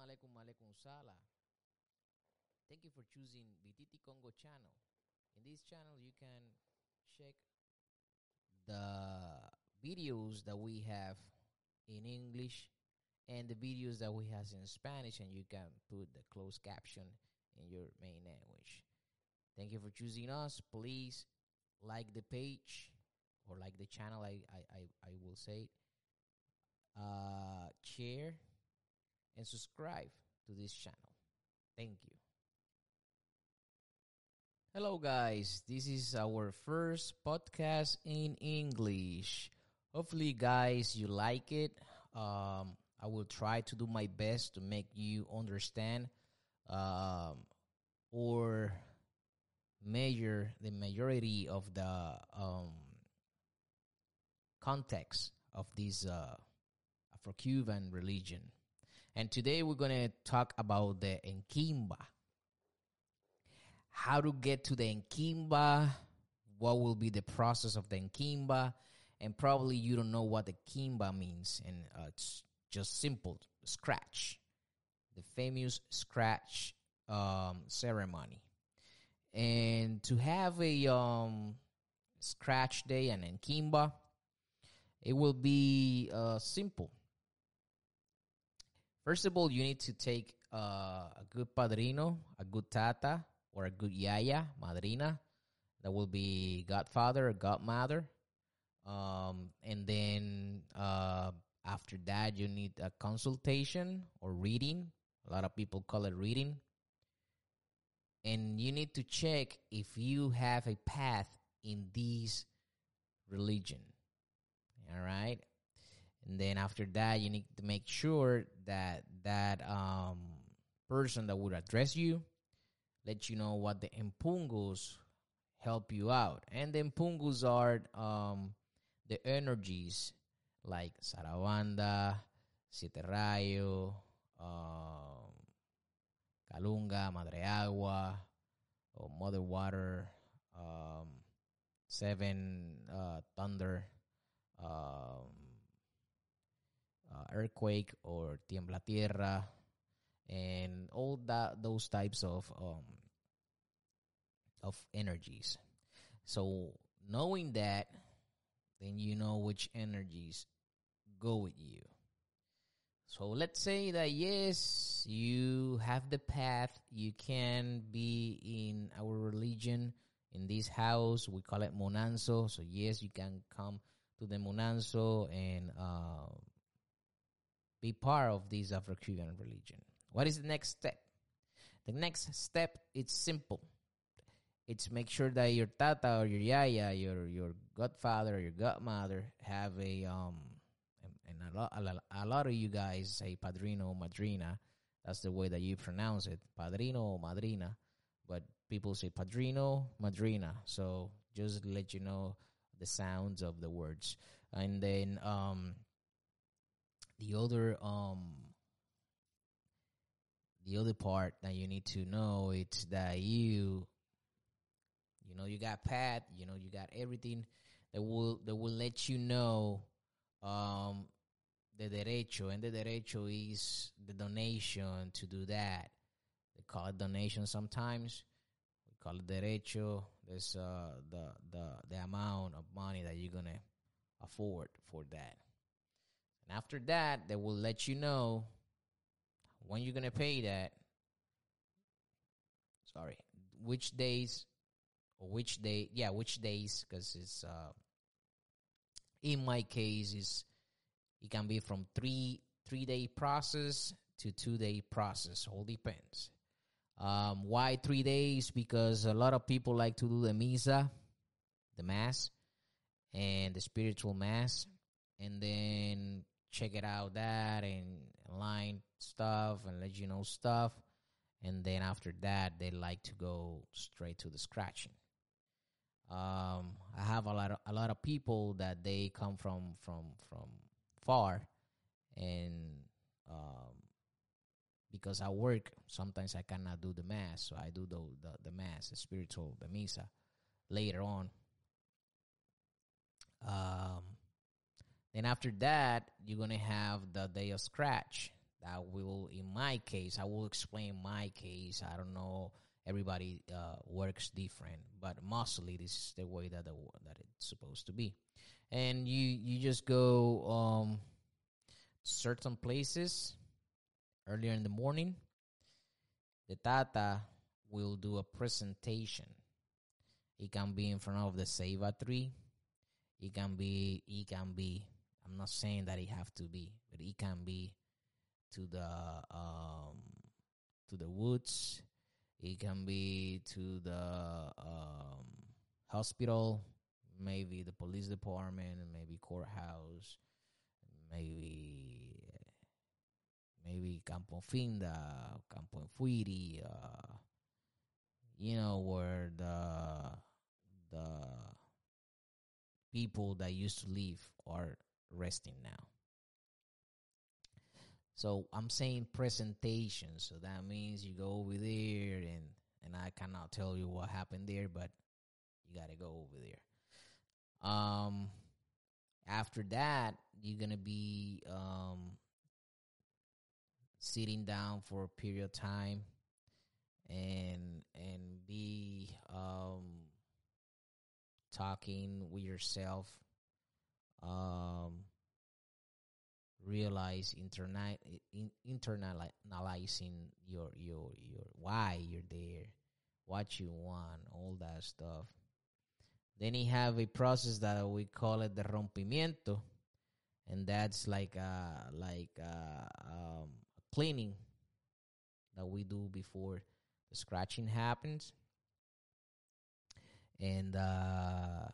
alaikum alaikum sala. Thank you for choosing BTT Congo channel. In this channel, you can check the videos that we have in English and the videos that we have in Spanish, and you can put the closed caption in your main language. Thank you for choosing us. Please like the page or like the channel. I I I, I will say. Uh, share and subscribe to this channel. Thank you. Hello, guys. This is our first podcast in English. Hopefully, guys, you like it. Um, I will try to do my best to make you understand um, or measure the majority of the um, context of this uh, Afro-Cuban religion. And today we're going to talk about the Enkimba. How to get to the Enkimba, what will be the process of the Enkimba, and probably you don't know what the Kimba means, and uh, it's just simple scratch, the famous scratch um, ceremony. And to have a um, scratch day and Enkimba, it will be uh, simple First of all, you need to take uh, a good padrino, a good tata, or a good yaya, madrina. That will be godfather or godmother. Um, and then uh, after that, you need a consultation or reading. A lot of people call it reading. And you need to check if you have a path in this religion. All right. And then after that, you need to make sure that that um, person that would address you let you know what the impungos help you out. And the impungos are um, the energies like Sarawanda, Siete Rayo, um, Kalunga, Madre Agua, or Mother Water, um, Seven uh, Thunder, um, uh, earthquake or tiembla tierra and all that those types of um, of energies. So knowing that then you know which energies go with you. So let's say that yes you have the path you can be in our religion in this house we call it monanzo. So yes you can come to the monanzo and uh, be part of this Afro-Cuban religion. What is the next step? The next step it's simple. It's make sure that your tata or your yaya, your your godfather or your godmother have a um and a lot a lot of you guys say padrino madrina. That's the way that you pronounce it, padrino or madrina. But people say padrino, madrina. So just let you know the sounds of the words. And then um the other um the other part that you need to know it's that you you know you got pat you know you got everything that will that will let you know um the derecho and the derecho is the donation to do that. They call it donation sometimes. We call it derecho. There's uh the the the amount of money that you're gonna afford for that and after that, they will let you know when you're gonna pay that. Sorry, which days which day? Yeah, which days? Because it's uh, in my case is it can be from three three day process to two day process. All depends. Um, why three days? Because a lot of people like to do the misa, the mass, and the spiritual mass, and then check it out that and line stuff and let you know stuff. And then after that they like to go straight to the scratching. Um, i have a lot of a lot of people that they come from from from far and um, because i work sometimes i cannot do the mass so i do the the, the mass the spiritual the misa later on. Um, then after that, you're gonna have the day of scratch. That will, in my case, I will explain my case. I don't know. Everybody uh, works different, but mostly this is the way that the, that it's supposed to be. And you you just go um, certain places earlier in the morning. The tata will do a presentation. It can be in front of the Ceiba tree. It can be. It can be. I'm not saying that it have to be, but it can be to the um, to the woods. It can be to the um, hospital, maybe the police department, maybe courthouse, maybe maybe Campo Finda, Campo Fuiri, uh, you know, where the the people that used to live are resting now. So I'm saying presentation. So that means you go over there and and I cannot tell you what happened there, but you gotta go over there. Um after that you're gonna be um sitting down for a period of time and and be um talking with yourself um realize internalizing your your your why you're there what you want all that stuff. Then you have a process that we call it the rompimiento and that's like uh like uh um cleaning that we do before the scratching happens. And uh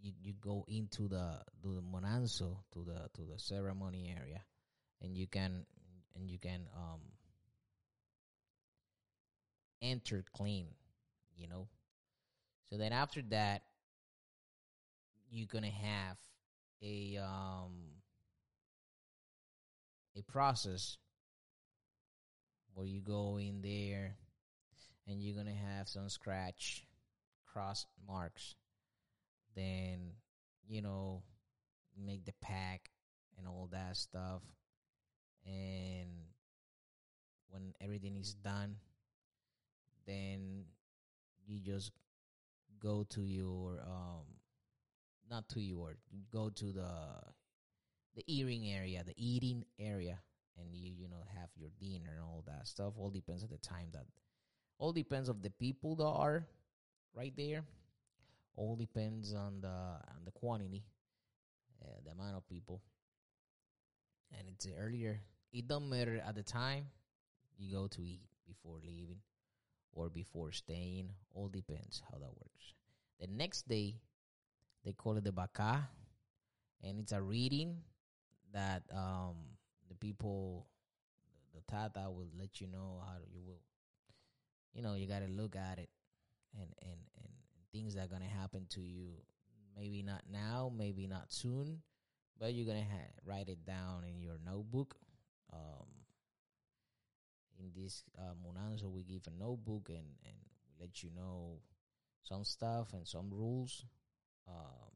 you, you go into the the monanzo to the to the ceremony area and you can and you can um enter clean you know? So then after that you're gonna have a um a process where you go in there and you're gonna have some scratch cross marks then you know make the pack and all that stuff. And when everything is done then you just go to your um not to your go to the the eating area the eating area and you you know have your dinner and all that stuff. All depends on the time that all depends of the people that are right there all depends on the on the quantity, uh, the amount of people, and it's earlier. It don't matter at the time you go to eat before leaving or before staying. All depends how that works. The next day, they call it the baka, and it's a reading that um, the people, the, the tata will let you know how you will. You know, you got to look at it and and and things that are gonna happen to you. Maybe not now, maybe not soon, but you're gonna ha- write it down in your notebook. Um, in this uh, Munanzo, we give a notebook and and we let you know some stuff and some rules. Um,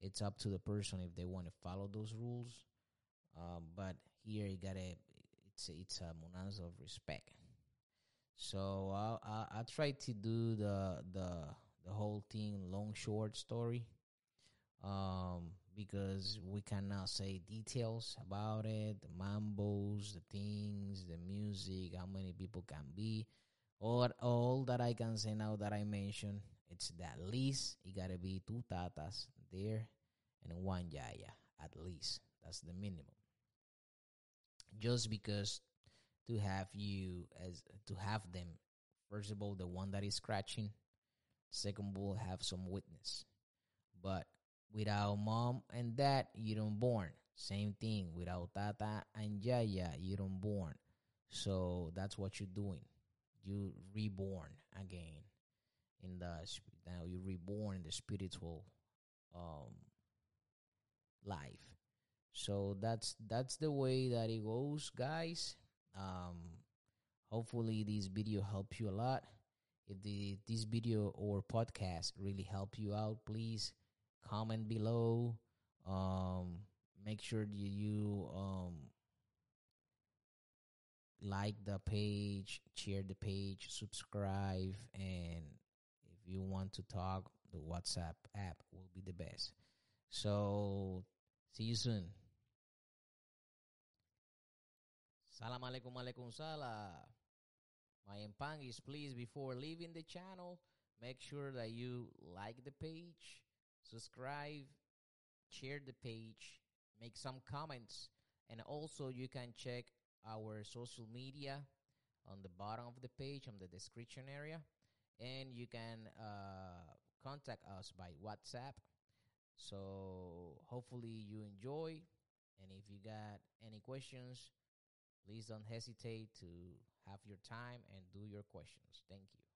it's up to the person if they want to follow those rules. Um, but here you gotta it's it's a Munanzo of respect. So I I, I try to do the the the whole thing long short story, um, because we cannot say details about it, the mambos, the things, the music, how many people can be, or all that I can say now that I mentioned. It's that least it gotta be two tatas there and one yaya at least. That's the minimum. Just because to have you as to have them. First of all the one that is scratching. Second will have some witness. But without mom and dad you don't born. Same thing. Without tata and yaya you don't born. So that's what you're doing. You reborn again in the now you reborn in the spiritual um life. So that's that's the way that it goes guys um, hopefully, this video helped you a lot. If the this video or podcast really help you out, please comment below. Um, make sure you, you um like the page, share the page, subscribe, and if you want to talk, the WhatsApp app will be the best. So, see you soon. Salam alaikum alaikum salam. My empangis, please, before leaving the channel, make sure that you like the page, subscribe, share the page, make some comments, and also you can check our social media on the bottom of the page on the description area and you can uh, contact us by whatsapp so hopefully you enjoy and if you got any questions please don't hesitate to have your time and do your questions. Thank you